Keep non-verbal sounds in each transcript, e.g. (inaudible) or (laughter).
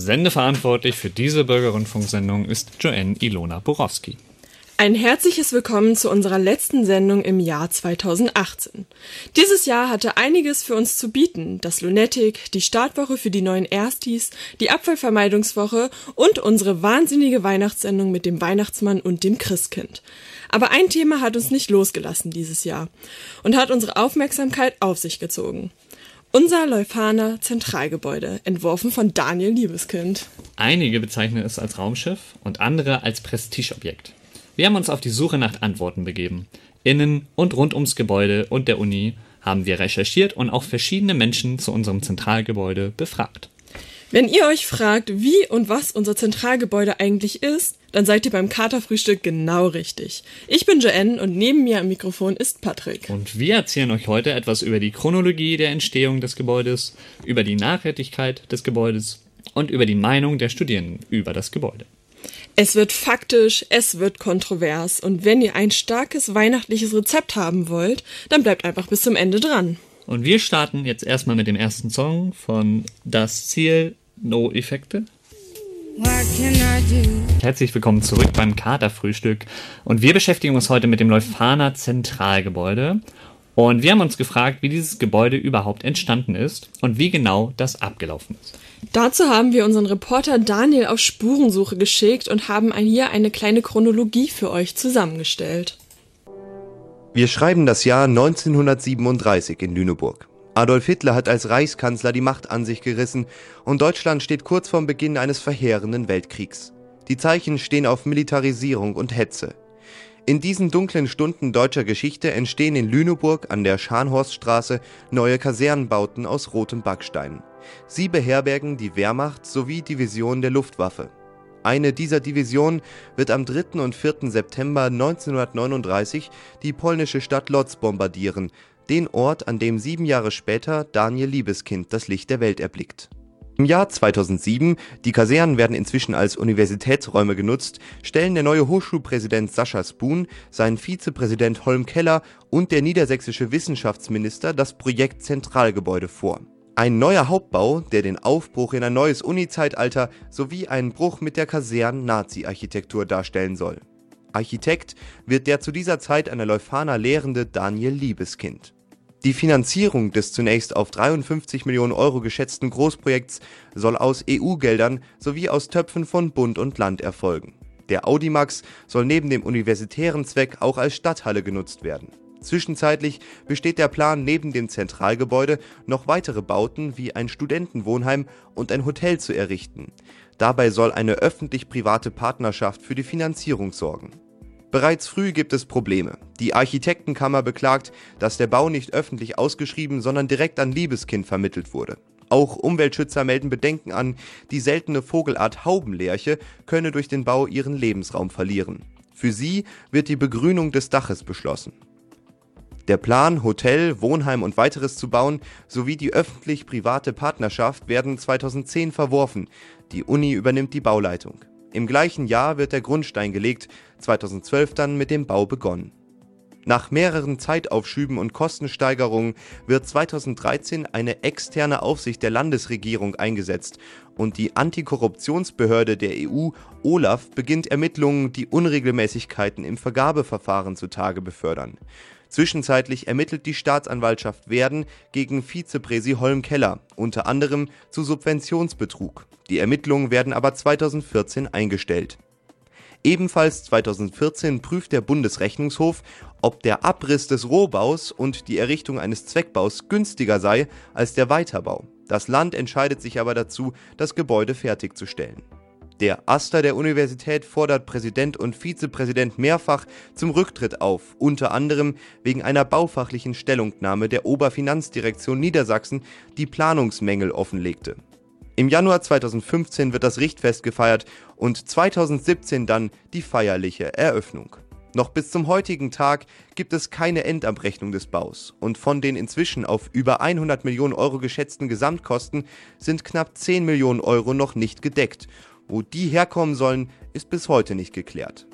Sendeverantwortlich für diese Bürgerrundfunksendung ist Joanne Ilona Borowski. Ein herzliches Willkommen zu unserer letzten Sendung im Jahr 2018. Dieses Jahr hatte einiges für uns zu bieten. Das Lunatic, die Startwoche für die neuen Erstis, die Abfallvermeidungswoche und unsere wahnsinnige Weihnachtssendung mit dem Weihnachtsmann und dem Christkind. Aber ein Thema hat uns nicht losgelassen dieses Jahr und hat unsere Aufmerksamkeit auf sich gezogen. Unser Leuphana Zentralgebäude, entworfen von Daniel Liebeskind. Einige bezeichnen es als Raumschiff und andere als Prestigeobjekt. Wir haben uns auf die Suche nach Antworten begeben. Innen und rund ums Gebäude und der Uni haben wir recherchiert und auch verschiedene Menschen zu unserem Zentralgebäude befragt. Wenn ihr euch fragt, wie und was unser Zentralgebäude eigentlich ist, dann seid ihr beim Katerfrühstück genau richtig. Ich bin Joanne und neben mir am Mikrofon ist Patrick. Und wir erzählen euch heute etwas über die Chronologie der Entstehung des Gebäudes, über die Nachhaltigkeit des Gebäudes und über die Meinung der Studierenden über das Gebäude. Es wird faktisch, es wird kontrovers und wenn ihr ein starkes weihnachtliches Rezept haben wollt, dann bleibt einfach bis zum Ende dran. Und wir starten jetzt erstmal mit dem ersten Song von Das Ziel No Effekte. Herzlich willkommen zurück beim Katerfrühstück. Und wir beschäftigen uns heute mit dem Leuphana Zentralgebäude. Und wir haben uns gefragt, wie dieses Gebäude überhaupt entstanden ist und wie genau das abgelaufen ist. Dazu haben wir unseren Reporter Daniel auf Spurensuche geschickt und haben hier eine kleine Chronologie für euch zusammengestellt. Wir schreiben das Jahr 1937 in Lüneburg. Adolf Hitler hat als Reichskanzler die Macht an sich gerissen und Deutschland steht kurz vorm Beginn eines verheerenden Weltkriegs. Die Zeichen stehen auf Militarisierung und Hetze. In diesen dunklen Stunden deutscher Geschichte entstehen in Lüneburg an der Scharnhorststraße neue Kasernenbauten aus rotem Backstein. Sie beherbergen die Wehrmacht sowie Divisionen der Luftwaffe. Eine dieser Divisionen wird am 3. und 4. September 1939 die polnische Stadt Lodz bombardieren, den Ort, an dem sieben Jahre später Daniel Liebeskind das Licht der Welt erblickt. Im Jahr 2007, die Kasernen werden inzwischen als Universitätsräume genutzt, stellen der neue Hochschulpräsident Sascha Spoon, sein Vizepräsident Holm Keller und der niedersächsische Wissenschaftsminister das Projekt Zentralgebäude vor. Ein neuer Hauptbau, der den Aufbruch in ein neues Uni-Zeitalter sowie einen Bruch mit der Kasernen-Nazi-Architektur darstellen soll. Architekt wird der zu dieser Zeit an der Leuphana lehrende Daniel Liebeskind. Die Finanzierung des zunächst auf 53 Millionen Euro geschätzten Großprojekts soll aus EU-Geldern sowie aus Töpfen von Bund und Land erfolgen. Der Audimax soll neben dem universitären Zweck auch als Stadthalle genutzt werden. Zwischenzeitlich besteht der Plan, neben dem Zentralgebäude noch weitere Bauten wie ein Studentenwohnheim und ein Hotel zu errichten. Dabei soll eine öffentlich-private Partnerschaft für die Finanzierung sorgen. Bereits früh gibt es Probleme. Die Architektenkammer beklagt, dass der Bau nicht öffentlich ausgeschrieben, sondern direkt an Liebeskind vermittelt wurde. Auch Umweltschützer melden Bedenken an, die seltene Vogelart Haubenlerche könne durch den Bau ihren Lebensraum verlieren. Für sie wird die Begrünung des Daches beschlossen. Der Plan, Hotel, Wohnheim und weiteres zu bauen, sowie die öffentlich-private Partnerschaft werden 2010 verworfen. Die Uni übernimmt die Bauleitung. Im gleichen Jahr wird der Grundstein gelegt, 2012 dann mit dem Bau begonnen. Nach mehreren Zeitaufschüben und Kostensteigerungen wird 2013 eine externe Aufsicht der Landesregierung eingesetzt und die Antikorruptionsbehörde der EU Olaf beginnt Ermittlungen, die Unregelmäßigkeiten im Vergabeverfahren zutage befördern. Zwischenzeitlich ermittelt die Staatsanwaltschaft Werden gegen Vizepräsi Holm Keller, unter anderem zu Subventionsbetrug. Die Ermittlungen werden aber 2014 eingestellt. Ebenfalls 2014 prüft der Bundesrechnungshof, ob der Abriss des Rohbaus und die Errichtung eines Zweckbaus günstiger sei als der Weiterbau. Das Land entscheidet sich aber dazu, das Gebäude fertigzustellen. Der Aster der Universität fordert Präsident und Vizepräsident mehrfach zum Rücktritt auf, unter anderem wegen einer baufachlichen Stellungnahme der Oberfinanzdirektion Niedersachsen, die Planungsmängel offenlegte. Im Januar 2015 wird das Richtfest gefeiert und 2017 dann die feierliche Eröffnung. Noch bis zum heutigen Tag gibt es keine Endabrechnung des Baus und von den inzwischen auf über 100 Millionen Euro geschätzten Gesamtkosten sind knapp 10 Millionen Euro noch nicht gedeckt. Wo die herkommen sollen, ist bis heute nicht geklärt.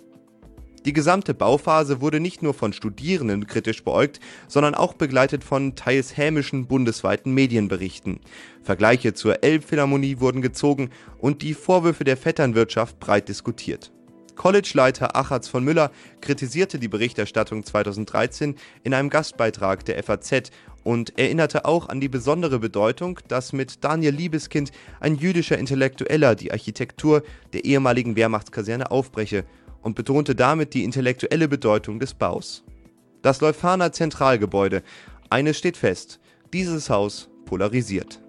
Die gesamte Bauphase wurde nicht nur von Studierenden kritisch beäugt, sondern auch begleitet von teils hämischen bundesweiten Medienberichten. Vergleiche zur Elbphilharmonie wurden gezogen und die Vorwürfe der Vetternwirtschaft breit diskutiert. College-Leiter Achatz von Müller kritisierte die Berichterstattung 2013 in einem Gastbeitrag der FAZ und erinnerte auch an die besondere Bedeutung, dass mit Daniel Liebeskind ein jüdischer Intellektueller die Architektur der ehemaligen Wehrmachtskaserne aufbreche und betonte damit die intellektuelle Bedeutung des Baus. Das Leuphana Zentralgebäude, eines steht fest, dieses Haus polarisiert.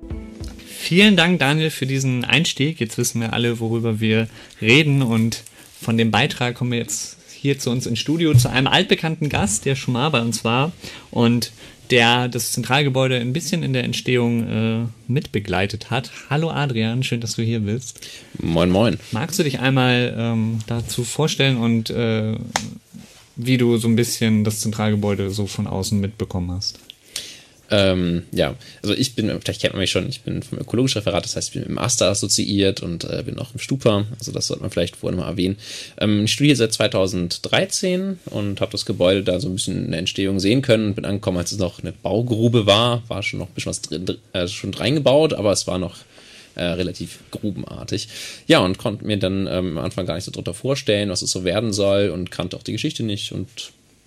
Vielen Dank, Daniel, für diesen Einstieg. Jetzt wissen wir alle, worüber wir reden und von dem Beitrag kommen wir jetzt hier zu uns ins Studio zu einem altbekannten Gast, der schon mal bei uns war und der das Zentralgebäude ein bisschen in der Entstehung äh, mitbegleitet hat. Hallo Adrian, schön, dass du hier bist. Moin, moin. Magst du dich einmal ähm, dazu vorstellen und äh, wie du so ein bisschen das Zentralgebäude so von außen mitbekommen hast? Ähm, ja, also ich bin, vielleicht kennt man mich schon, ich bin vom ökologischen Referat, das heißt, ich bin mit dem Master assoziiert und äh, bin auch im Stupa, also das sollte man vielleicht vorhin mal erwähnen. Ähm, ich studiere seit 2013 und habe das Gebäude da so ein bisschen in der Entstehung sehen können und bin angekommen, als es noch eine Baugrube war, war schon noch ein bisschen was drin, äh, schon reingebaut, aber es war noch äh, relativ grubenartig. Ja, und konnte mir dann ähm, am Anfang gar nicht so drunter vorstellen, was es so werden soll und kannte auch die Geschichte nicht und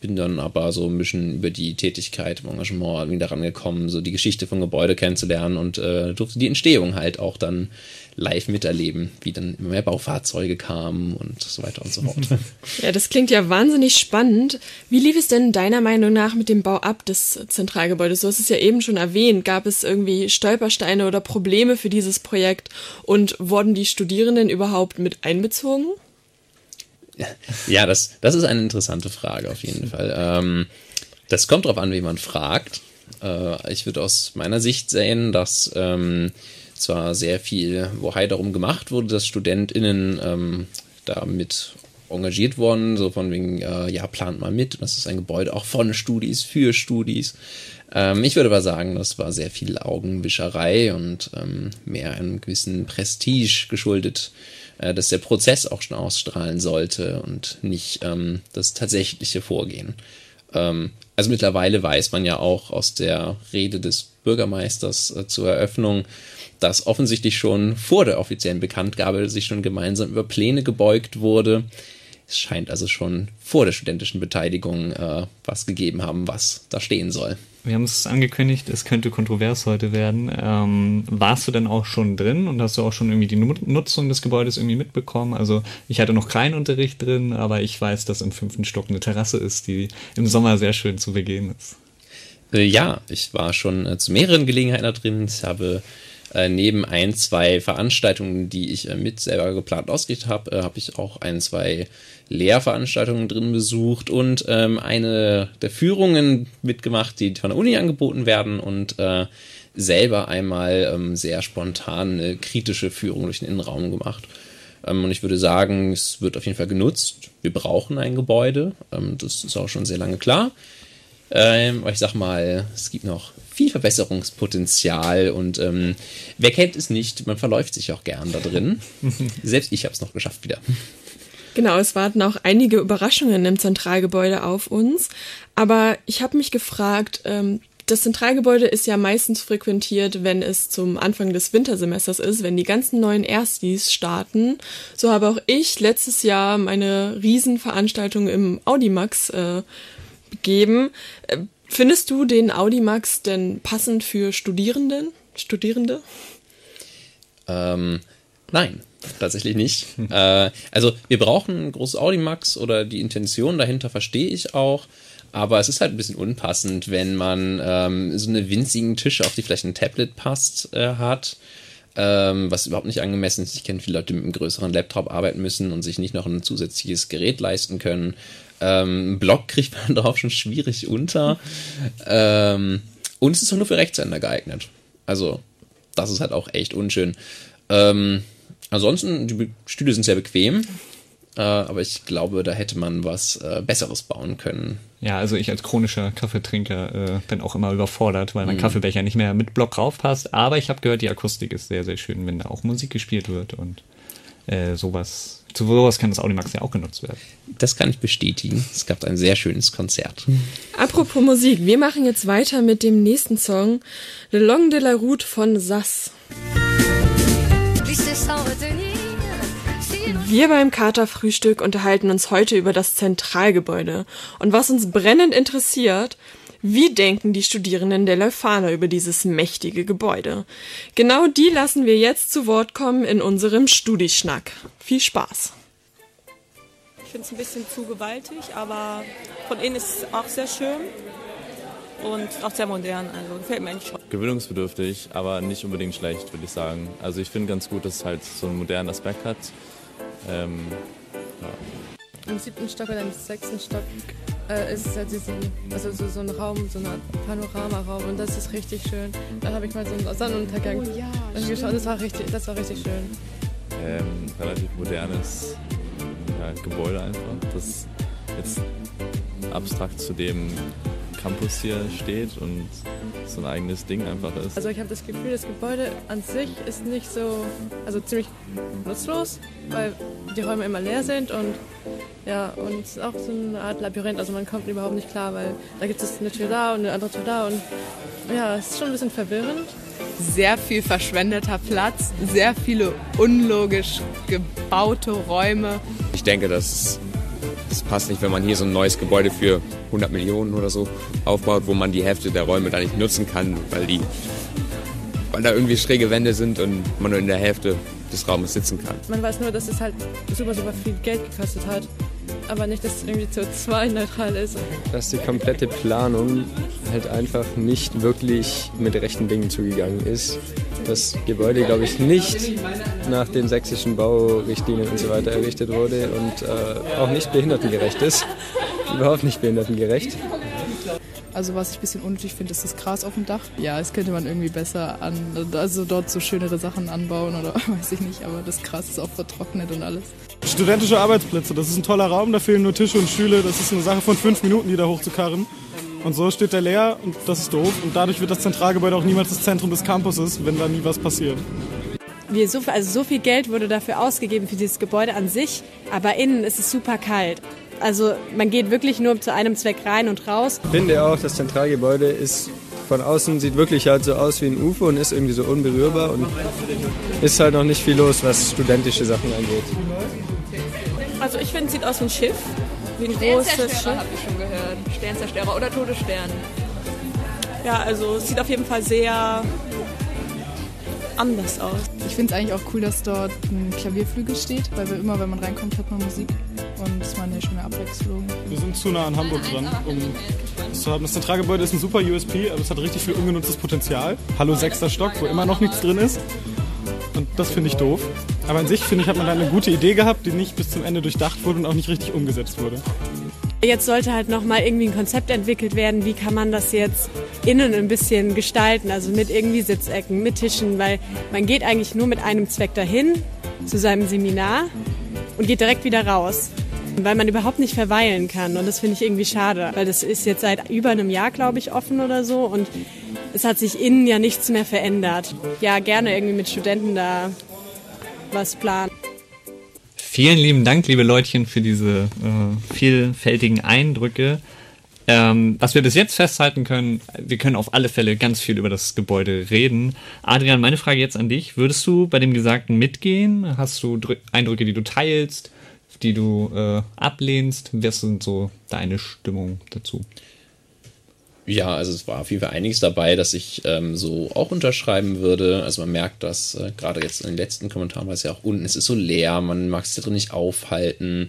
bin dann aber so ein bisschen über die Tätigkeit im Engagement wieder rangekommen, so die Geschichte von Gebäude kennenzulernen und äh, durfte die Entstehung halt auch dann live miterleben, wie dann immer mehr Baufahrzeuge kamen und so weiter und so fort. (laughs) Ja, das klingt ja wahnsinnig spannend. Wie lief es denn deiner Meinung nach mit dem Bau ab des Zentralgebäudes? Du hast es ja eben schon erwähnt. Gab es irgendwie Stolpersteine oder Probleme für dieses Projekt und wurden die Studierenden überhaupt mit einbezogen? (laughs) Ja, das, das ist eine interessante Frage auf jeden Fall. Ähm, das kommt darauf an, wie man fragt. Äh, ich würde aus meiner Sicht sehen, dass ähm, zwar sehr viel Wohai darum gemacht wurde, dass StudentInnen ähm, damit engagiert worden, so von wegen, äh, ja, plant mal mit. Das ist ein Gebäude auch von Studis, für Studis. Ähm, ich würde aber sagen, das war sehr viel Augenwischerei und ähm, mehr einem gewissen Prestige geschuldet äh, dass der Prozess auch schon ausstrahlen sollte und nicht ähm, das tatsächliche Vorgehen. Ähm, also mittlerweile weiß man ja auch aus der Rede des Bürgermeisters äh, zur Eröffnung, dass offensichtlich schon vor der offiziellen Bekanntgabe sich schon gemeinsam über Pläne gebeugt wurde. Es scheint also schon vor der studentischen Beteiligung äh, was gegeben haben, was da stehen soll wir haben es angekündigt, es könnte kontrovers heute werden. Ähm, warst du denn auch schon drin und hast du auch schon irgendwie die Nutzung des Gebäudes irgendwie mitbekommen? Also ich hatte noch keinen Unterricht drin, aber ich weiß, dass im fünften Stock eine Terrasse ist, die im Sommer sehr schön zu begehen ist. Äh, ja, ich war schon äh, zu mehreren Gelegenheiten da drin. Ich habe äh, neben ein, zwei Veranstaltungen, die ich äh, mit selber geplant ausgerichtet habe, äh, habe ich auch ein, zwei Lehrveranstaltungen drin besucht und ähm, eine der Führungen mitgemacht, die von der Uni angeboten werden und äh, selber einmal ähm, sehr spontan eine kritische Führung durch den Innenraum gemacht. Ähm, und ich würde sagen, es wird auf jeden Fall genutzt. Wir brauchen ein Gebäude. Ähm, das ist auch schon sehr lange klar. Ähm, aber ich sag mal, es gibt noch viel Verbesserungspotenzial und ähm, wer kennt es nicht, man verläuft sich auch gern da drin. (laughs) Selbst ich habe es noch geschafft wieder. Genau, es warten auch einige Überraschungen im Zentralgebäude auf uns. Aber ich habe mich gefragt, ähm, das Zentralgebäude ist ja meistens frequentiert, wenn es zum Anfang des Wintersemesters ist, wenn die ganzen neuen Erstis starten. So habe auch ich letztes Jahr meine Riesenveranstaltung im Audimax äh, begeben. Findest du den Audimax denn passend für Studierenden? Studierende? Ähm, nein tatsächlich nicht. (laughs) äh, also wir brauchen ein großes Audimax oder die Intention dahinter verstehe ich auch. Aber es ist halt ein bisschen unpassend, wenn man ähm, so eine winzigen Tische, auf die vielleicht ein Tablet passt, äh, hat. Ähm, was überhaupt nicht angemessen ist. Ich kenne viele Leute, die mit einem größeren Laptop arbeiten müssen und sich nicht noch ein zusätzliches Gerät leisten können. Ähm, Block kriegt man (laughs) darauf schon schwierig unter. Ähm, und es ist auch nur für Rechtshänder geeignet. Also, das ist halt auch echt unschön. Ähm, ansonsten, die Stühle sind sehr bequem. Äh, aber ich glaube, da hätte man was äh, Besseres bauen können. Ja, also ich als chronischer Kaffeetrinker äh, bin auch immer überfordert, weil mein mhm. Kaffeebecher nicht mehr mit Block raufpasst. Aber ich habe gehört, die Akustik ist sehr, sehr schön, wenn da auch Musik gespielt wird und äh, sowas. Zu sowas kann das Audimax ja auch genutzt werden. Das kann ich bestätigen. Es gab ein sehr schönes Konzert. Apropos Musik, wir machen jetzt weiter mit dem nächsten Song, Le Long de la Route von Sass. Wir beim Katerfrühstück unterhalten uns heute über das Zentralgebäude. Und was uns brennend interessiert, wie denken die Studierenden der Leuphana über dieses mächtige Gebäude? Genau die lassen wir jetzt zu Wort kommen in unserem Studischnack. Viel Spaß! Ich finde es ein bisschen zu gewaltig, aber von innen ist es auch sehr schön und auch sehr modern. Also gefällt mir eigentlich schon. Gewöhnungsbedürftig, aber nicht unbedingt schlecht, würde ich sagen. Also ich finde ganz gut, dass es halt so einen modernen Aspekt hat. Ähm, ja. Im siebten Stock oder im sechsten Stock äh, ist halt diesen, also so, so ein Raum, so ein Panoramaraum und das ist richtig schön. Da habe ich mal so einen Sonnenuntergang oh, ja, angeschaut. Das war richtig, das war richtig schön. Ähm, relativ modernes ja, Gebäude einfach, das jetzt abstrakt zu dem Campus hier steht und so ein eigenes Ding einfach ist. Also ich habe das Gefühl, das Gebäude an sich ist nicht so, also ziemlich nutzlos, weil die Räume immer leer sind und ja, und es ist auch so eine Art Labyrinth, also man kommt überhaupt nicht klar, weil da gibt es eine Tür da und eine andere Tür da und ja, es ist schon ein bisschen verwirrend. Sehr viel verschwendeter Platz, sehr viele unlogisch gebaute Räume. Ich denke, dass es passt nicht, wenn man hier so ein neues Gebäude für 100 Millionen oder so aufbaut, wo man die Hälfte der Räume da nicht nutzen kann, weil die weil da irgendwie schräge Wände sind und man nur in der Hälfte des Raumes sitzen kann. Man weiß nur, dass es halt super, super viel Geld gekostet hat, aber nicht, dass es irgendwie CO2-neutral ist. Dass die komplette Planung halt einfach nicht wirklich mit rechten Dingen zugegangen ist. Das Gebäude, glaube ich, nicht nach den sächsischen Baurichtlinien und so weiter errichtet wurde und äh, auch nicht behindertengerecht ist. (laughs) Überhaupt nicht behindertengerecht. Also was ich ein bisschen unnötig finde, ist das Gras auf dem Dach. Ja, das könnte man irgendwie besser an, also dort so schönere Sachen anbauen oder (laughs) weiß ich nicht, aber das Gras ist auch vertrocknet und alles. Studentische Arbeitsplätze, das ist ein toller Raum, da fehlen nur Tische und Stühle, das ist eine Sache von fünf Minuten, die da hochzukarren. Und so steht der leer und das ist doof. Und dadurch wird das Zentralgebäude auch niemals das Zentrum des Campuses, wenn da nie was passiert. Wir so, also so viel Geld wurde dafür ausgegeben für dieses Gebäude an sich, aber innen ist es super kalt. Also man geht wirklich nur zu einem Zweck rein und raus. Ich finde auch, das Zentralgebäude ist von außen sieht wirklich halt so aus wie ein UFO und ist irgendwie so unberührbar und ist halt noch nicht viel los, was studentische Sachen angeht. Also ich finde, es sieht aus wie ein Schiff, wie ein großes Schiff. habe ich schon gehört. Sternzerstörer oder Todesstern. Ja, also es sieht auf jeden Fall sehr anders aus. Ich finde es eigentlich auch cool, dass dort ein Klavierflügel steht, weil wir immer, wenn man reinkommt, hat man Musik und es war eine schöne Abwechslung. Wir sind zu nah an Hamburg dran, um das zu haben. Das Zentralgebäude ist ein super USP, aber es hat richtig viel ungenutztes Potenzial. Hallo sechster Stock, wo immer noch nichts drin ist. Und das finde ich doof. Aber an sich, finde ich, hat man da eine gute Idee gehabt, die nicht bis zum Ende durchdacht wurde und auch nicht richtig umgesetzt wurde. Jetzt sollte halt nochmal irgendwie ein Konzept entwickelt werden, wie kann man das jetzt innen ein bisschen gestalten, also mit irgendwie Sitzecken, mit Tischen, weil man geht eigentlich nur mit einem Zweck dahin, zu seinem Seminar und geht direkt wieder raus weil man überhaupt nicht verweilen kann. Und das finde ich irgendwie schade, weil das ist jetzt seit über einem Jahr, glaube ich, offen oder so. Und es hat sich innen ja nichts mehr verändert. Ja, gerne irgendwie mit Studenten da was planen. Vielen lieben Dank, liebe Leutchen, für diese äh, vielfältigen Eindrücke. Ähm, was wir bis jetzt festhalten können, wir können auf alle Fälle ganz viel über das Gebäude reden. Adrian, meine Frage jetzt an dich. Würdest du bei dem Gesagten mitgehen? Hast du Eindrücke, die du teilst? die du äh, ablehnst? Was sind so deine Stimmung dazu? Ja, also es war auf jeden Fall einiges dabei, dass ich ähm, so auch unterschreiben würde. Also man merkt das äh, gerade jetzt in den letzten Kommentaren war es ja auch unten, es ist so leer, man mag es da drin nicht aufhalten.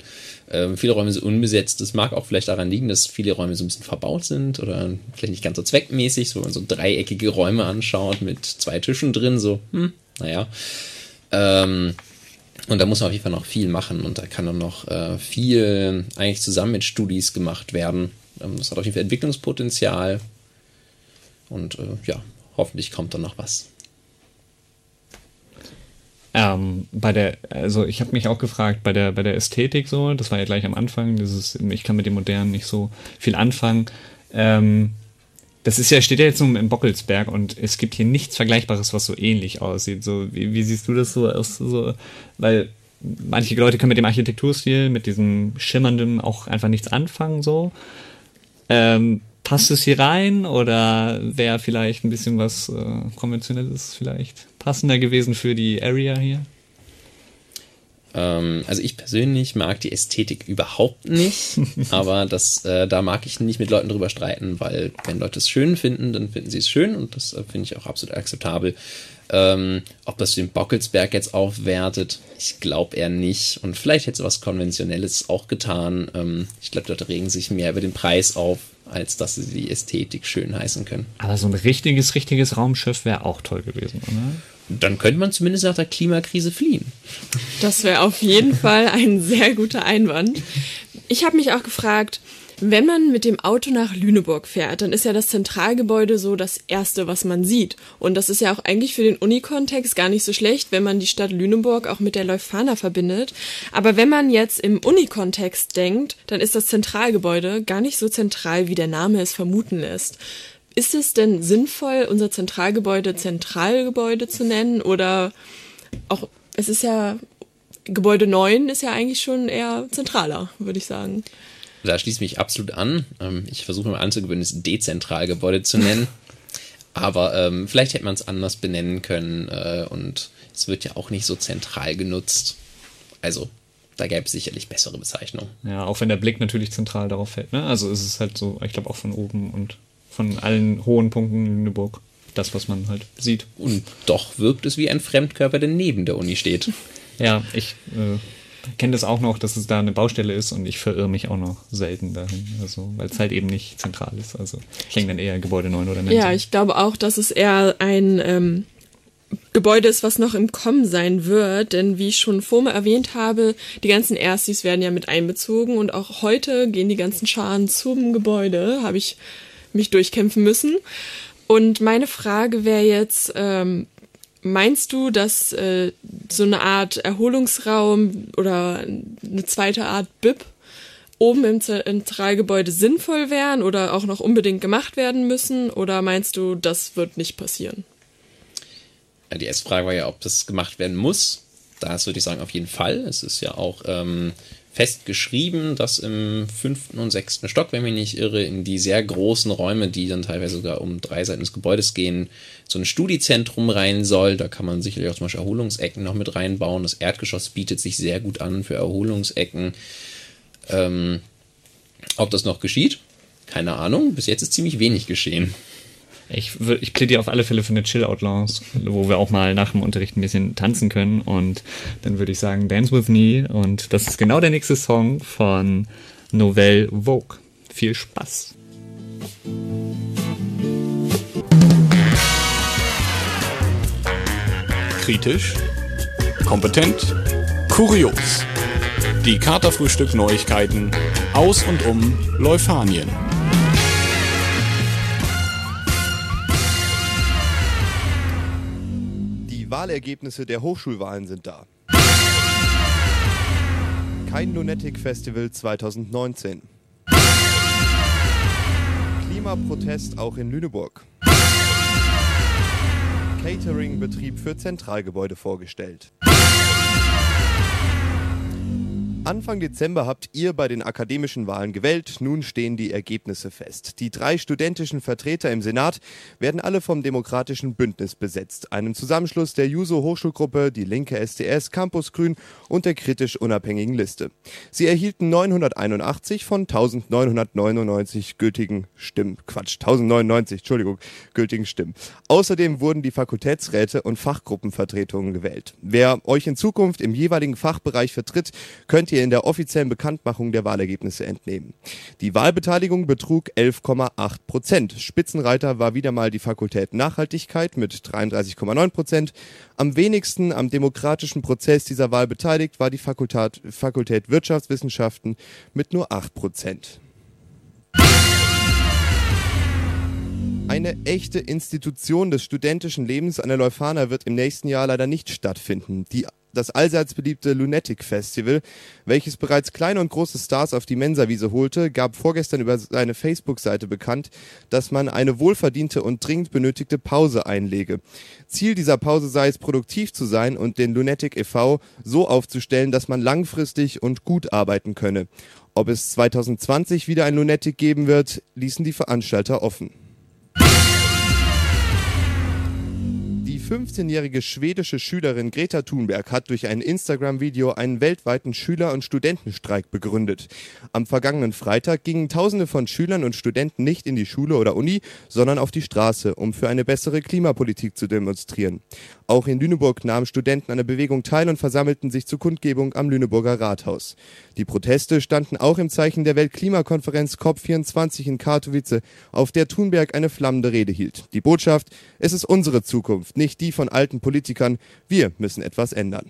Ähm, viele Räume sind unbesetzt. Das mag auch vielleicht daran liegen, dass viele Räume so ein bisschen verbaut sind oder vielleicht nicht ganz so zweckmäßig, so wenn man so dreieckige Räume anschaut mit zwei Tischen drin, so, hm, naja. Ähm, und da muss man auf jeden Fall noch viel machen und da kann dann noch äh, viel eigentlich zusammen mit Studis gemacht werden. Ähm, das hat auf jeden Fall Entwicklungspotenzial und äh, ja, hoffentlich kommt dann noch was. Äh, Ähm, bei der, also ich habe mich auch gefragt, bei der, bei der Ästhetik so, das war ja gleich am Anfang, dieses, ich kann mit dem Modernen nicht so viel anfangen. Ähm, das ist ja, steht ja jetzt nur im Bockelsberg und es gibt hier nichts Vergleichbares, was so ähnlich aussieht. So, wie, wie siehst du das so aus? So, weil manche Leute können mit dem Architekturstil, mit diesem schimmernden auch einfach nichts anfangen, so. Ähm, passt es hier rein oder wäre vielleicht ein bisschen was äh, konventionelles vielleicht passender gewesen für die Area hier? Ähm, also ich persönlich mag die Ästhetik überhaupt nicht, (laughs) aber das, äh, da mag ich nicht mit Leuten drüber streiten, weil wenn Leute es schön finden, dann finden sie es schön und das äh, finde ich auch absolut akzeptabel. Ähm, ob das den Bockelsberg jetzt aufwertet, ich glaube eher nicht. Und vielleicht hätte es was Konventionelles auch getan. Ähm, ich glaube, Leute regen sich mehr über den Preis auf, als dass sie die Ästhetik schön heißen können. Aber so ein richtiges, richtiges Raumschiff wäre auch toll gewesen, oder? Dann könnte man zumindest nach der Klimakrise fliehen. Das wäre auf jeden Fall ein sehr guter Einwand. Ich habe mich auch gefragt, wenn man mit dem Auto nach Lüneburg fährt, dann ist ja das Zentralgebäude so das Erste, was man sieht. Und das ist ja auch eigentlich für den Unikontext gar nicht so schlecht, wenn man die Stadt Lüneburg auch mit der Leuphana verbindet. Aber wenn man jetzt im Unikontext denkt, dann ist das Zentralgebäude gar nicht so zentral, wie der Name es vermuten lässt. Ist es denn sinnvoll, unser Zentralgebäude Zentralgebäude zu nennen? Oder auch, es ist ja, Gebäude 9 ist ja eigentlich schon eher zentraler, würde ich sagen. Da schließt mich absolut an. Ähm, ich versuche mir anzugewöhnen, es Dezentralgebäude zu nennen. Aber ähm, vielleicht hätte man es anders benennen können äh, und es wird ja auch nicht so zentral genutzt. Also, da gäbe es sicherlich bessere Bezeichnungen. Ja, auch wenn der Blick natürlich zentral darauf fällt. Ne? Also ist es halt so, ich glaube auch von oben und von allen hohen Punkten in Lüneburg das, was man halt sieht. Und doch wirkt es wie ein Fremdkörper, der neben der Uni steht. Ja, ich äh, kenne das auch noch, dass es da eine Baustelle ist und ich verirre mich auch noch selten dahin, also weil es halt eben nicht zentral ist. Also ich hänge dann eher Gebäude 9 oder 9. Ja, ich glaube auch, dass es eher ein ähm, Gebäude ist, was noch im Kommen sein wird, denn wie ich schon vorher erwähnt habe, die ganzen Erstis werden ja mit einbezogen und auch heute gehen die ganzen Scharen zum Gebäude, habe ich mich durchkämpfen müssen. Und meine Frage wäre jetzt, ähm, Meinst du, dass äh, so eine Art Erholungsraum oder eine zweite Art BIP oben im Zentralgebäude sinnvoll wären oder auch noch unbedingt gemacht werden müssen? Oder meinst du, das wird nicht passieren? Ja, die erste Frage war ja, ob das gemacht werden muss. Das würde ich sagen, auf jeden Fall. Es ist ja auch ähm, festgeschrieben, dass im fünften und sechsten Stock, wenn mich nicht irre, in die sehr großen Räume, die dann teilweise sogar um drei Seiten des Gebäudes gehen, so ein Studiezentrum rein soll. Da kann man sicherlich auch zum Beispiel Erholungsecken noch mit reinbauen. Das Erdgeschoss bietet sich sehr gut an für Erholungsecken. Ähm, ob das noch geschieht? Keine Ahnung. Bis jetzt ist ziemlich wenig geschehen. Ich, ich plädiere auf alle Fälle für eine Chill-Out-Lounge, wo wir auch mal nach dem Unterricht ein bisschen tanzen können. Und dann würde ich sagen, Dance With Me. Und das ist genau der nächste Song von Novelle Vogue. Viel Spaß. Kritisch, kompetent, kurios. Die Katerfrühstück Neuigkeiten aus und um Leuphanien. Wahlergebnisse der Hochschulwahlen sind da. Kein Lunatic Festival 2019. Klimaprotest auch in Lüneburg. Catering-Betrieb für Zentralgebäude vorgestellt. Anfang Dezember habt ihr bei den akademischen Wahlen gewählt. Nun stehen die Ergebnisse fest. Die drei studentischen Vertreter im Senat werden alle vom Demokratischen Bündnis besetzt, einem Zusammenschluss der Juso Hochschulgruppe, die linke STS, Campus Grün und der kritisch unabhängigen Liste. Sie erhielten 981 von 1999 gültigen Stimmen. Quatsch, 1099, Entschuldigung, gültigen Stimmen. Außerdem wurden die Fakultätsräte und Fachgruppenvertretungen gewählt. Wer euch in Zukunft im jeweiligen Fachbereich vertritt, ihr in der offiziellen Bekanntmachung der Wahlergebnisse entnehmen. Die Wahlbeteiligung betrug 11,8 Prozent. Spitzenreiter war wieder mal die Fakultät Nachhaltigkeit mit 33,9 Prozent. Am wenigsten am demokratischen Prozess dieser Wahl beteiligt war die Fakultät, Fakultät Wirtschaftswissenschaften mit nur 8 Prozent. Eine echte Institution des studentischen Lebens an der Leuphana wird im nächsten Jahr leider nicht stattfinden. Die das allseits beliebte Lunatic Festival, welches bereits kleine und große Stars auf die Mensawiese holte, gab vorgestern über seine Facebook-Seite bekannt, dass man eine wohlverdiente und dringend benötigte Pause einlege. Ziel dieser Pause sei es, produktiv zu sein und den Lunatic e.V. so aufzustellen, dass man langfristig und gut arbeiten könne. Ob es 2020 wieder ein Lunatic geben wird, ließen die Veranstalter offen. 15-jährige schwedische Schülerin Greta Thunberg hat durch ein Instagram-Video einen weltweiten Schüler- und Studentenstreik begründet. Am vergangenen Freitag gingen Tausende von Schülern und Studenten nicht in die Schule oder Uni, sondern auf die Straße, um für eine bessere Klimapolitik zu demonstrieren. Auch in Lüneburg nahmen Studenten an der Bewegung teil und versammelten sich zur Kundgebung am Lüneburger Rathaus. Die Proteste standen auch im Zeichen der Weltklimakonferenz COP24 in Katowice, auf der Thunberg eine flammende Rede hielt. Die Botschaft, es ist unsere Zukunft, nicht die von alten Politikern. Wir müssen etwas ändern.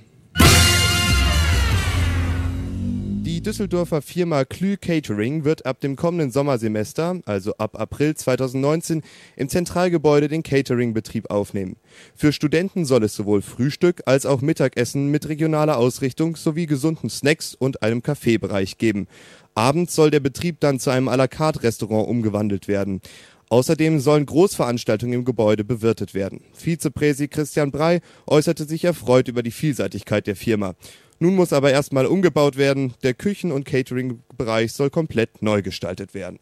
Die Düsseldorfer Firma Klü Catering wird ab dem kommenden Sommersemester, also ab April 2019, im Zentralgebäude den Catering-Betrieb aufnehmen. Für Studenten soll es sowohl Frühstück als auch Mittagessen mit regionaler Ausrichtung sowie gesunden Snacks und einem Kaffeebereich geben. Abends soll der Betrieb dann zu einem à la carte Restaurant umgewandelt werden. Außerdem sollen Großveranstaltungen im Gebäude bewirtet werden. Vizepräsi Christian Brey äußerte sich erfreut über die Vielseitigkeit der Firma. Nun muss aber erstmal umgebaut werden. Der Küchen- und Catering-Bereich soll komplett neu gestaltet werden.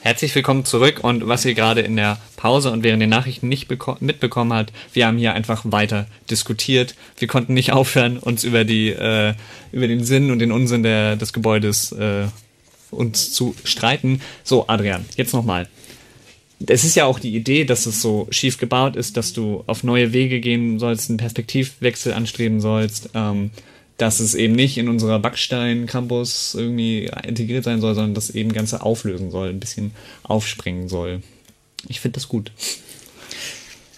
Herzlich willkommen zurück und was ihr gerade in der Pause und während den Nachrichten nicht mitbekommen habt, wir haben hier einfach weiter diskutiert. Wir konnten nicht (laughs) aufhören, uns über die äh, über den Sinn und den Unsinn der, des Gebäudes äh, uns zu streiten. So, Adrian, jetzt nochmal. Es ist ja auch die Idee, dass es so schief gebaut ist, dass du auf neue Wege gehen sollst, einen Perspektivwechsel anstreben sollst. Ähm, dass es eben nicht in unserer Backstein-Campus irgendwie integriert sein soll, sondern das eben Ganze auflösen soll, ein bisschen aufspringen soll. Ich finde das gut.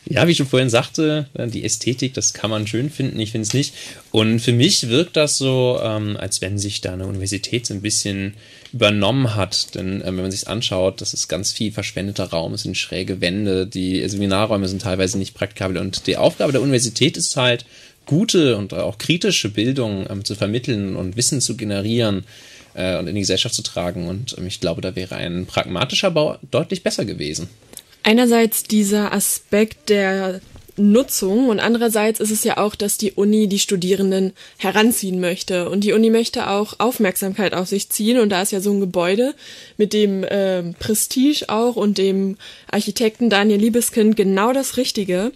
Ja, wie ich schon vorhin sagte, äh, die Ästhetik, das kann man schön finden, ich finde es nicht. Und für mich wirkt das so, ähm, als wenn sich da eine Universität so ein bisschen übernommen hat. Denn äh, wenn man sich anschaut, das ist ganz viel verschwendeter Raum, es sind schräge Wände, die Seminarräume sind teilweise nicht praktikabel. Und die Aufgabe der Universität ist halt, gute und auch kritische Bildung ähm, zu vermitteln und Wissen zu generieren äh, und in die Gesellschaft zu tragen. Und ähm, ich glaube, da wäre ein pragmatischer Bau deutlich besser gewesen. Einerseits dieser Aspekt der Nutzung und andererseits ist es ja auch, dass die Uni die Studierenden heranziehen möchte. Und die Uni möchte auch Aufmerksamkeit auf sich ziehen. Und da ist ja so ein Gebäude mit dem äh, Prestige auch und dem Architekten Daniel Liebeskind genau das Richtige,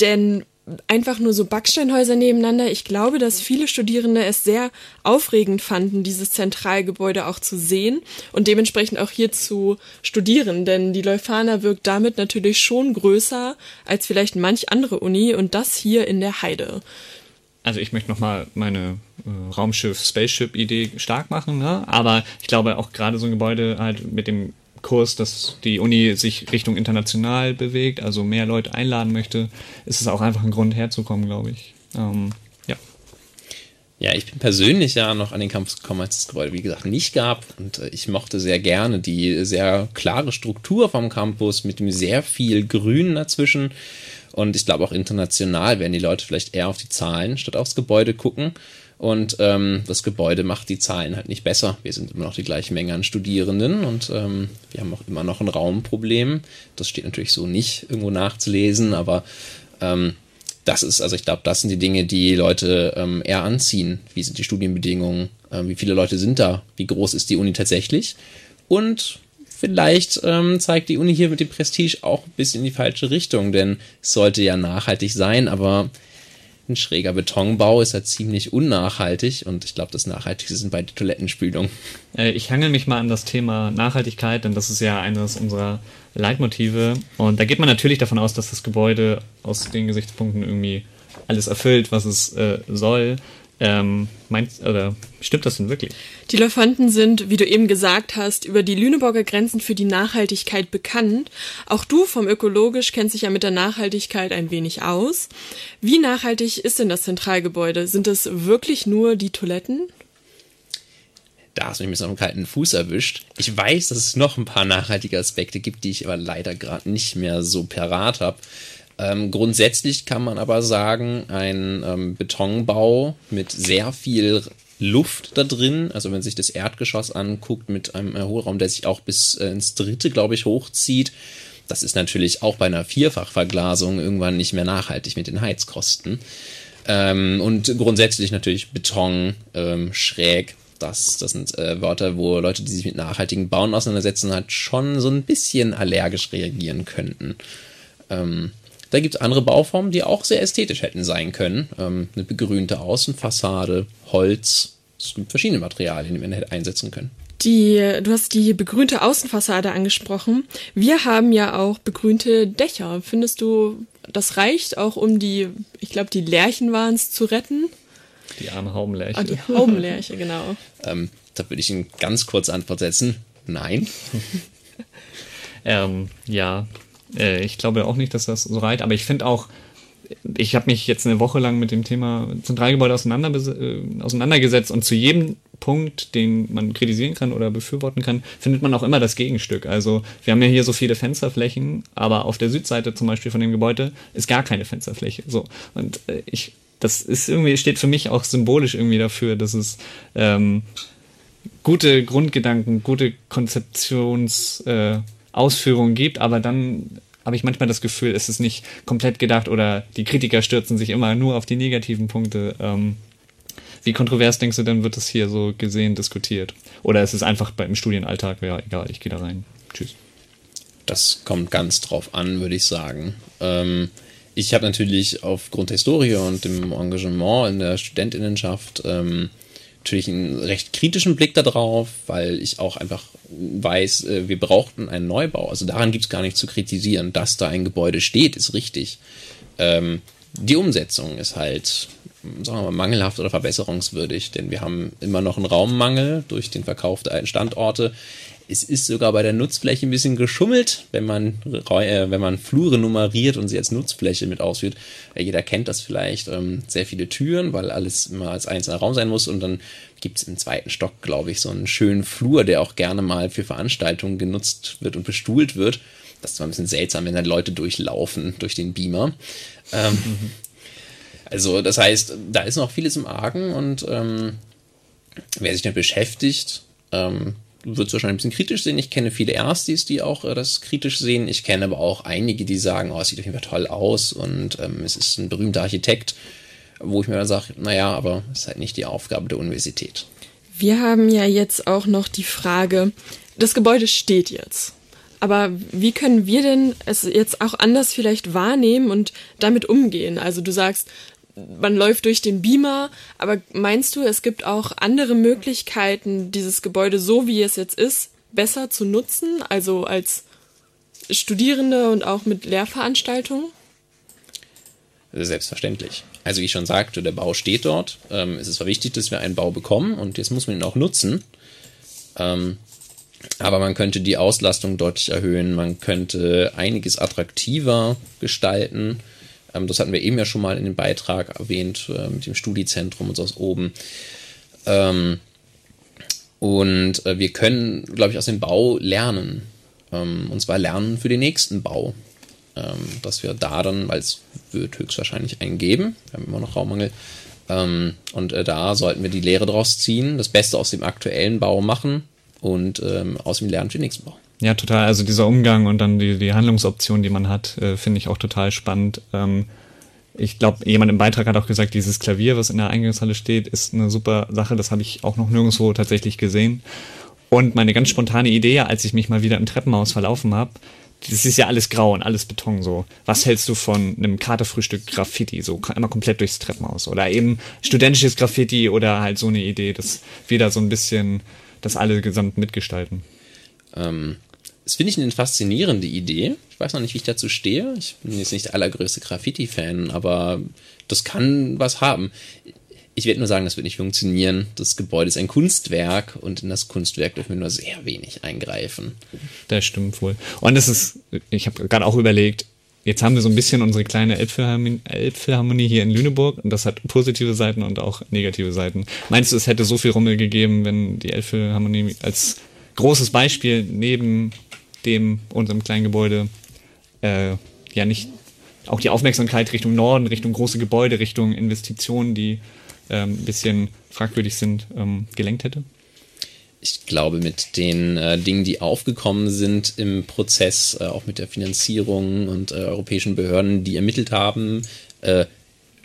denn einfach nur so Backsteinhäuser nebeneinander. Ich glaube, dass viele Studierende es sehr aufregend fanden, dieses Zentralgebäude auch zu sehen und dementsprechend auch hier zu studieren, denn die Leuphana wirkt damit natürlich schon größer als vielleicht manch andere Uni und das hier in der Heide. Also ich möchte nochmal meine äh, Raumschiff-Spaceship-Idee stark machen, ne? aber ich glaube auch gerade so ein Gebäude halt mit dem Kurs, dass die Uni sich Richtung international bewegt, also mehr Leute einladen möchte, ist es auch einfach ein Grund herzukommen, glaube ich. Ähm, ja. Ja, ich bin persönlich ja noch an den Campus gekommen, als es das Gebäude, wie gesagt, nicht gab. Und äh, ich mochte sehr gerne die sehr klare Struktur vom Campus mit dem sehr viel Grün dazwischen. Und ich glaube auch international werden die Leute vielleicht eher auf die Zahlen statt aufs Gebäude gucken. Und ähm, das Gebäude macht die Zahlen halt nicht besser. Wir sind immer noch die gleiche Menge an Studierenden und ähm, wir haben auch immer noch ein Raumproblem. Das steht natürlich so nicht irgendwo nachzulesen, aber ähm, das ist, also ich glaube, das sind die Dinge, die Leute ähm, eher anziehen. Wie sind die Studienbedingungen? Ähm, wie viele Leute sind da? Wie groß ist die Uni tatsächlich? Und vielleicht ähm, zeigt die Uni hier mit dem Prestige auch ein bisschen in die falsche Richtung, denn es sollte ja nachhaltig sein, aber ein schräger Betonbau ist ja ziemlich unnachhaltig und ich glaube, das Nachhaltigste sind bei der Toilettenspülung. Äh, ich hangel mich mal an das Thema Nachhaltigkeit, denn das ist ja eines unserer Leitmotive. Und da geht man natürlich davon aus, dass das Gebäude aus den Gesichtspunkten irgendwie alles erfüllt, was es äh, soll. Ähm, meinst, oder stimmt das denn wirklich? Die Lefanten sind, wie du eben gesagt hast, über die Lüneburger Grenzen für die Nachhaltigkeit bekannt. Auch du vom Ökologisch kennst dich ja mit der Nachhaltigkeit ein wenig aus. Wie nachhaltig ist denn das Zentralgebäude? Sind es wirklich nur die Toiletten? da hast du mich mit so einem kalten Fuß erwischt. Ich weiß, dass es noch ein paar nachhaltige Aspekte gibt, die ich aber leider gerade nicht mehr so parat habe. Ähm, grundsätzlich kann man aber sagen, ein ähm, Betonbau mit sehr viel Luft da drin, also wenn sich das Erdgeschoss anguckt, mit einem Hohlraum, der sich auch bis äh, ins dritte, glaube ich, hochzieht, das ist natürlich auch bei einer Vierfachverglasung irgendwann nicht mehr nachhaltig mit den Heizkosten. Ähm, und grundsätzlich natürlich Beton ähm, schräg. Das, das sind äh, Wörter, wo Leute, die sich mit nachhaltigen Bauen auseinandersetzen, halt schon so ein bisschen allergisch reagieren könnten. Ähm, da gibt es andere Bauformen, die auch sehr ästhetisch hätten sein können. Ähm, eine begrünte Außenfassade, Holz. Es gibt verschiedene Materialien, die man hätte einsetzen können. Die, du hast die begrünte Außenfassade angesprochen. Wir haben ja auch begrünte Dächer. Findest du, das reicht auch, um die, ich glaube, die Lärchen waren es, zu retten? Die arme Haubenlerche. Ah, die Haubenlerche, genau. (laughs) ähm, da würde ich Ihnen ganz kurz Antwort setzen. Nein. (laughs) ähm, ja, äh, ich glaube auch nicht, dass das so reicht, aber ich finde auch, ich habe mich jetzt eine Woche lang mit dem Thema Zentralgebäude auseinander, äh, auseinandergesetzt und zu jedem Punkt, den man kritisieren kann oder befürworten kann, findet man auch immer das Gegenstück. Also wir haben ja hier so viele Fensterflächen, aber auf der Südseite zum Beispiel von dem Gebäude ist gar keine Fensterfläche. So und äh, ich, das ist irgendwie steht für mich auch symbolisch irgendwie dafür, dass es ähm, gute Grundgedanken, gute Konzeptionsausführungen äh, gibt, aber dann habe ich manchmal das Gefühl, es ist nicht komplett gedacht oder die Kritiker stürzen sich immer nur auf die negativen Punkte. Ähm, wie kontrovers denkst du denn, wird das hier so gesehen, diskutiert? Oder ist es einfach im Studienalltag, ja, egal, ich gehe da rein. Tschüss. Das kommt ganz drauf an, würde ich sagen. Ähm, ich habe natürlich aufgrund der Historie und dem Engagement in der Studentinnenschaft ähm, natürlich einen recht kritischen Blick darauf, weil ich auch einfach weiß, äh, wir brauchten einen Neubau. Also daran gibt es gar nichts zu kritisieren. Dass da ein Gebäude steht, ist richtig. Ähm, die Umsetzung ist halt, sagen wir mal, mangelhaft oder verbesserungswürdig, denn wir haben immer noch einen Raummangel durch den Verkauf der alten Standorte. Es ist sogar bei der Nutzfläche ein bisschen geschummelt, wenn man, äh, wenn man Flure nummeriert und sie als Nutzfläche mit ausführt. Jeder kennt das vielleicht. Ähm, sehr viele Türen, weil alles immer als einzelner Raum sein muss. Und dann gibt es im zweiten Stock, glaube ich, so einen schönen Flur, der auch gerne mal für Veranstaltungen genutzt wird und bestuhlt wird. Das ist zwar ein bisschen seltsam, wenn da Leute durchlaufen durch den Beamer. Ähm, (laughs) also, das heißt, da ist noch vieles im Argen und ähm, wer sich damit beschäftigt, ähm, wird es wahrscheinlich ein bisschen kritisch sehen. Ich kenne viele Erstis, die auch äh, das kritisch sehen. Ich kenne aber auch einige, die sagen, oh, es sieht auf jeden Fall toll aus und ähm, es ist ein berühmter Architekt, wo ich mir dann sage, naja, aber es ist halt nicht die Aufgabe der Universität. Wir haben ja jetzt auch noch die Frage, das Gebäude steht jetzt. Aber wie können wir denn es jetzt auch anders vielleicht wahrnehmen und damit umgehen? Also du sagst, man läuft durch den Beamer, aber meinst du, es gibt auch andere Möglichkeiten, dieses Gebäude so wie es jetzt ist, besser zu nutzen, also als Studierende und auch mit Lehrveranstaltungen? Selbstverständlich. Also wie ich schon sagte, der Bau steht dort. Ähm, es ist zwar wichtig, dass wir einen Bau bekommen und jetzt muss man ihn auch nutzen. Ähm, aber man könnte die Auslastung deutlich erhöhen, man könnte einiges attraktiver gestalten. Ähm, das hatten wir eben ja schon mal in dem Beitrag erwähnt äh, mit dem Studiezentrum und so aus oben. Ähm, und äh, wir können, glaube ich, aus dem Bau lernen. Ähm, und zwar lernen für den nächsten Bau. Ähm, dass wir da dann, weil es wird höchstwahrscheinlich einen geben, wir haben immer noch Raummangel, ähm, und äh, da sollten wir die Lehre draus ziehen, das Beste aus dem aktuellen Bau machen und ähm, aus dem lernen für den nächsten Bau. Ja, total. Also dieser Umgang und dann die, die Handlungsoption, die man hat, äh, finde ich auch total spannend. Ähm, ich glaube, jemand im Beitrag hat auch gesagt, dieses Klavier, was in der Eingangshalle steht, ist eine super Sache. Das habe ich auch noch nirgendwo tatsächlich gesehen. Und meine ganz spontane Idee, als ich mich mal wieder im Treppenhaus verlaufen habe, das ist ja alles grau und alles Beton so. Was hältst du von einem Katerfrühstück Graffiti, so einmal komplett durchs Treppenhaus? Oder eben studentisches Graffiti oder halt so eine Idee, dass wir da so ein bisschen das alle gesamt mitgestalten. Ähm, das finde ich eine faszinierende Idee. Ich weiß noch nicht, wie ich dazu stehe. Ich bin jetzt nicht der allergrößte Graffiti-Fan, aber das kann was haben. Ich werde nur sagen, das wird nicht funktionieren. Das Gebäude ist ein Kunstwerk und in das Kunstwerk dürfen wir nur sehr wenig eingreifen. Das stimmt wohl. Und es ist, ich habe gerade auch überlegt, jetzt haben wir so ein bisschen unsere kleine Elbphilharmonie hier in Lüneburg und das hat positive Seiten und auch negative Seiten. Meinst du, es hätte so viel Rummel gegeben, wenn die Elbphilharmonie als großes Beispiel neben dem unserem kleinen Gebäude äh, ja nicht auch die Aufmerksamkeit Richtung Norden, Richtung große Gebäude, Richtung Investitionen, die ähm, ein bisschen fragwürdig sind, ähm, gelenkt hätte? ich glaube, mit den äh, Dingen, die aufgekommen sind im Prozess, äh, auch mit der Finanzierung und äh, europäischen Behörden, die ermittelt haben, äh,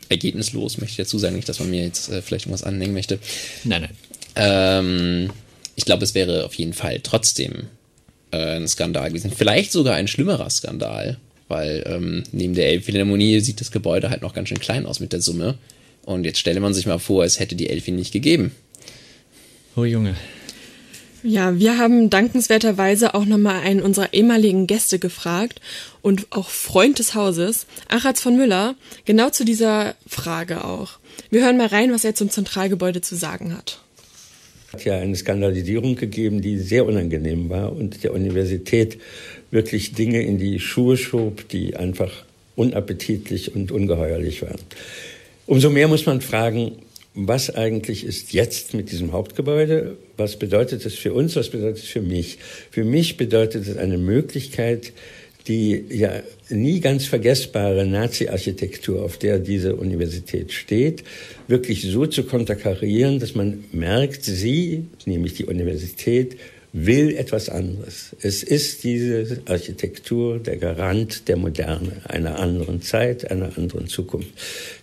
ergebnislos, möchte ich dazu sagen, nicht, dass man mir jetzt äh, vielleicht irgendwas anhängen möchte. Nein, nein. Ähm, ich glaube, es wäre auf jeden Fall trotzdem äh, ein Skandal gewesen. Vielleicht sogar ein schlimmerer Skandal, weil ähm, neben der Elbphilharmonie sieht das Gebäude halt noch ganz schön klein aus mit der Summe. Und jetzt stelle man sich mal vor, es hätte die Elfi nicht gegeben. Oh Junge. Ja, wir haben dankenswerterweise auch nochmal einen unserer ehemaligen Gäste gefragt und auch Freund des Hauses, Achatz von Müller, genau zu dieser Frage auch. Wir hören mal rein, was er zum Zentralgebäude zu sagen hat. Hat ja eine Skandalisierung gegeben, die sehr unangenehm war und der Universität wirklich Dinge in die Schuhe schob, die einfach unappetitlich und ungeheuerlich waren. Umso mehr muss man fragen, was eigentlich ist jetzt mit diesem Hauptgebäude? Was bedeutet es für uns? Was bedeutet es für mich? Für mich bedeutet es eine Möglichkeit, die ja nie ganz vergessbare Nazi-Architektur, auf der diese Universität steht, wirklich so zu konterkarieren, dass man merkt, sie, nämlich die Universität, will etwas anderes. Es ist diese Architektur der Garant der Moderne, einer anderen Zeit, einer anderen Zukunft.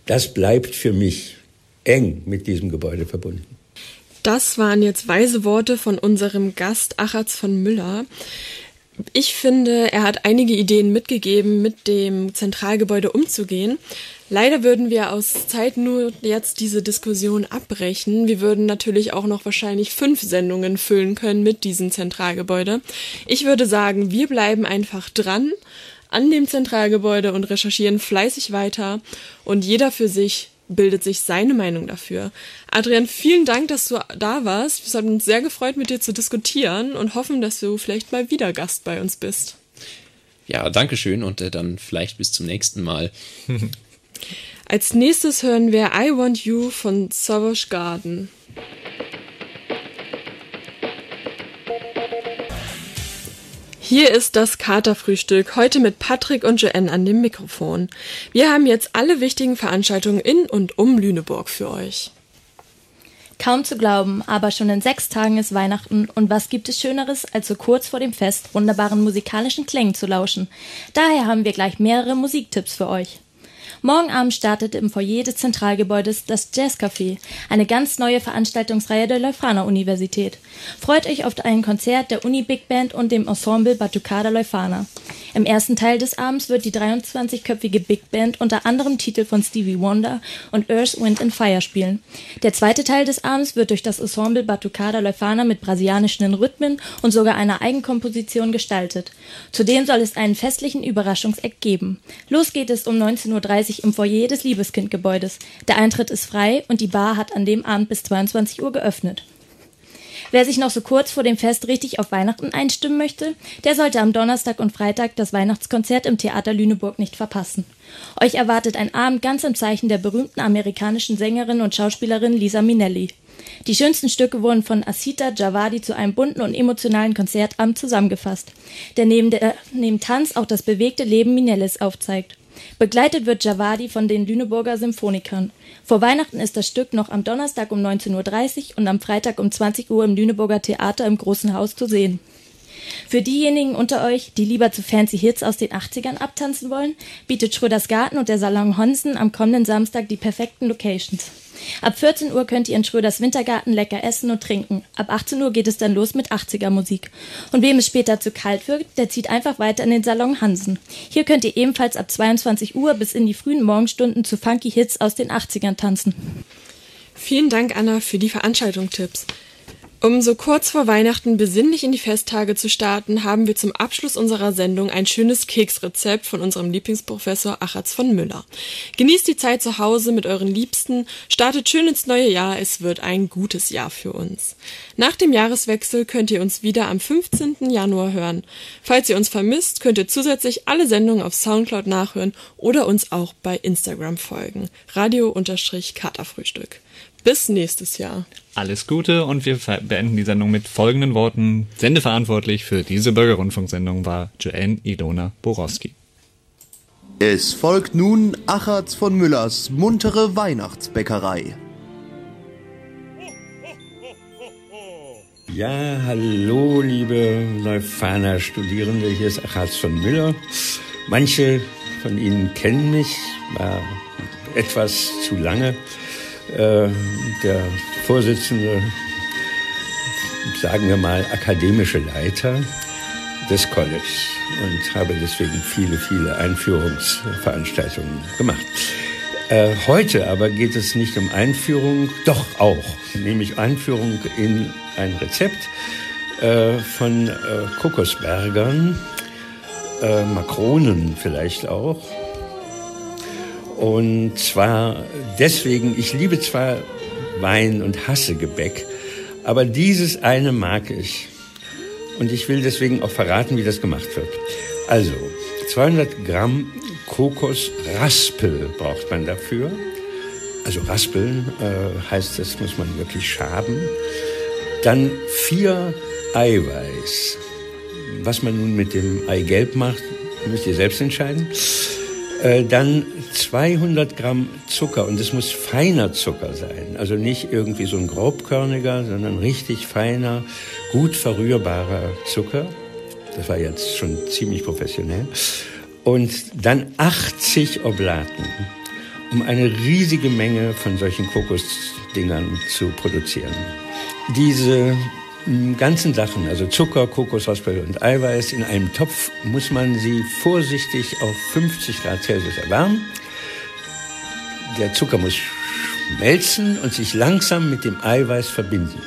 Das bleibt für mich eng mit diesem Gebäude verbunden. Das waren jetzt weise Worte von unserem Gast Achatz von Müller. Ich finde, er hat einige Ideen mitgegeben, mit dem Zentralgebäude umzugehen. Leider würden wir aus Zeit nur jetzt diese Diskussion abbrechen. Wir würden natürlich auch noch wahrscheinlich fünf Sendungen füllen können mit diesem Zentralgebäude. Ich würde sagen, wir bleiben einfach dran an dem Zentralgebäude und recherchieren fleißig weiter und jeder für sich bildet sich seine Meinung dafür. Adrian, vielen Dank, dass du da warst. Es hat uns sehr gefreut, mit dir zu diskutieren und hoffen, dass du vielleicht mal wieder Gast bei uns bist. Ja, danke schön und äh, dann vielleicht bis zum nächsten Mal. (laughs) Als nächstes hören wir I Want You von Savage Garden. Hier ist das Katerfrühstück, heute mit Patrick und Joanne an dem Mikrofon. Wir haben jetzt alle wichtigen Veranstaltungen in und um Lüneburg für euch. Kaum zu glauben, aber schon in sechs Tagen ist Weihnachten und was gibt es Schöneres, als so kurz vor dem Fest wunderbaren musikalischen Klängen zu lauschen. Daher haben wir gleich mehrere Musiktipps für euch. Morgen Abend startet im Foyer des Zentralgebäudes das Jazzcafé, eine ganz neue Veranstaltungsreihe der Leuphana Universität. Freut euch auf ein Konzert der Uni Big Band und dem Ensemble Batucada Leuphana. Im ersten Teil des Abends wird die 23-köpfige Big Band unter anderem Titel von Stevie Wonder und Earth, Wind and Fire spielen. Der zweite Teil des Abends wird durch das Ensemble Batucada Leuphana mit brasilianischen Rhythmen und sogar einer Eigenkomposition gestaltet. Zudem soll es einen festlichen Überraschungseck geben. Los geht es um 19.30 Uhr im Foyer des Liebeskindgebäudes. Der Eintritt ist frei und die Bar hat an dem Abend bis 22 Uhr geöffnet. Wer sich noch so kurz vor dem Fest richtig auf Weihnachten einstimmen möchte, der sollte am Donnerstag und Freitag das Weihnachtskonzert im Theater Lüneburg nicht verpassen. Euch erwartet ein Abend ganz im Zeichen der berühmten amerikanischen Sängerin und Schauspielerin Lisa Minnelli. Die schönsten Stücke wurden von Asita Javadi zu einem bunten und emotionalen Konzertabend zusammengefasst, der neben, der neben Tanz auch das bewegte Leben Minelles aufzeigt. Begleitet wird Javadi von den Lüneburger Symphonikern. Vor Weihnachten ist das Stück noch am Donnerstag um 19.30 Uhr und am Freitag um 20 Uhr im Lüneburger Theater im Großen Haus zu sehen. Für diejenigen unter euch, die lieber zu fancy Hits aus den 80ern abtanzen wollen, bietet Schröders Garten und der Salon Honsen am kommenden Samstag die perfekten Locations. Ab 14 Uhr könnt ihr in Schröders Wintergarten lecker essen und trinken. Ab 18 Uhr geht es dann los mit 80er Musik. Und wem es später zu kalt wird, der zieht einfach weiter in den Salon Hansen. Hier könnt ihr ebenfalls ab 22 Uhr bis in die frühen Morgenstunden zu funky Hits aus den 80ern tanzen. Vielen Dank, Anna, für die Veranstaltungstipps. Um so kurz vor Weihnachten besinnlich in die Festtage zu starten, haben wir zum Abschluss unserer Sendung ein schönes Keksrezept von unserem Lieblingsprofessor Achatz von Müller. Genießt die Zeit zu Hause mit euren Liebsten, startet schön ins neue Jahr, es wird ein gutes Jahr für uns. Nach dem Jahreswechsel könnt ihr uns wieder am 15. Januar hören. Falls ihr uns vermisst, könnt ihr zusätzlich alle Sendungen auf Soundcloud nachhören oder uns auch bei Instagram folgen. Radio-Katerfrühstück. Bis nächstes Jahr. Alles Gute und wir beenden die Sendung mit folgenden Worten. Sendeverantwortlich für diese Bürgerrundfunksendung war Joanne Ilona Borowski. Es folgt nun Achatz von Müllers muntere Weihnachtsbäckerei. Ja, hallo, liebe Leuphana Studierende, hier ist Achatz von Müller. Manche von Ihnen kennen mich, war etwas zu lange äh, der Vorsitzende, sagen wir mal, akademische Leiter des College und habe deswegen viele, viele Einführungsveranstaltungen gemacht. Äh, heute aber geht es nicht um Einführung, doch auch, nämlich Einführung in ein Rezept äh, von äh, Kokosbergern, äh, Makronen vielleicht auch, und zwar deswegen, ich liebe zwar Wein und hasse Gebäck, aber dieses eine mag ich. Und ich will deswegen auch verraten, wie das gemacht wird. Also, 200 Gramm Kokosraspel braucht man dafür. Also Raspeln äh, heißt, das muss man wirklich schaben. Dann vier Eiweiß. Was man nun mit dem Eigelb macht, müsst ihr selbst entscheiden. Äh, dann 200 Gramm Zucker und es muss feiner Zucker sein. Also nicht irgendwie so ein grobkörniger, sondern richtig feiner, gut verrührbarer Zucker. Das war jetzt schon ziemlich professionell. Und dann 80 Oblaten, um eine riesige Menge von solchen Kokosdingern zu produzieren. Diese ganzen Sachen, also Zucker, Kokosraspel und Eiweiß, in einem Topf muss man sie vorsichtig auf 50 Grad Celsius erwärmen. Der Zucker muss schmelzen und sich langsam mit dem Eiweiß verbinden.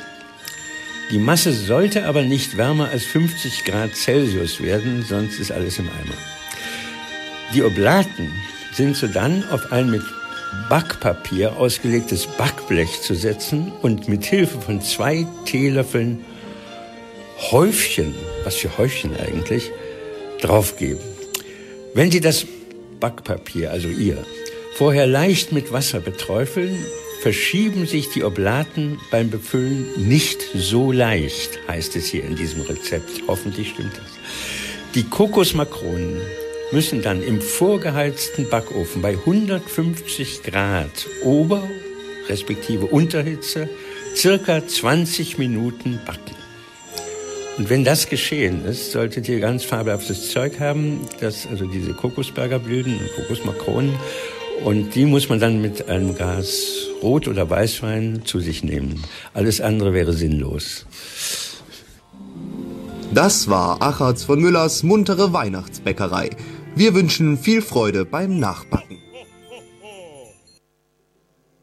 Die Masse sollte aber nicht wärmer als 50 Grad Celsius werden, sonst ist alles im Eimer. Die Oblaten sind sodann auf ein mit Backpapier ausgelegtes Backblech zu setzen und mit Hilfe von zwei Teelöffeln Häufchen, was für Häufchen eigentlich, draufgeben. Wenn Sie das Backpapier, also ihr, vorher leicht mit Wasser beträufeln, verschieben sich die Oblaten beim Befüllen nicht so leicht, heißt es hier in diesem Rezept. Hoffentlich stimmt das. Die Kokosmakronen müssen dann im vorgeheizten Backofen bei 150 Grad Ober- respektive Unterhitze circa 20 Minuten backen. Und wenn das geschehen ist, solltet ihr ganz fabelhaftes Zeug haben, das, also diese Kokosbergerblüten und Kokosmakronen. Und die muss man dann mit einem Glas Rot- oder Weißwein zu sich nehmen. Alles andere wäre sinnlos. Das war Achatz von Müllers muntere Weihnachtsbäckerei. Wir wünschen viel Freude beim Nachbacken.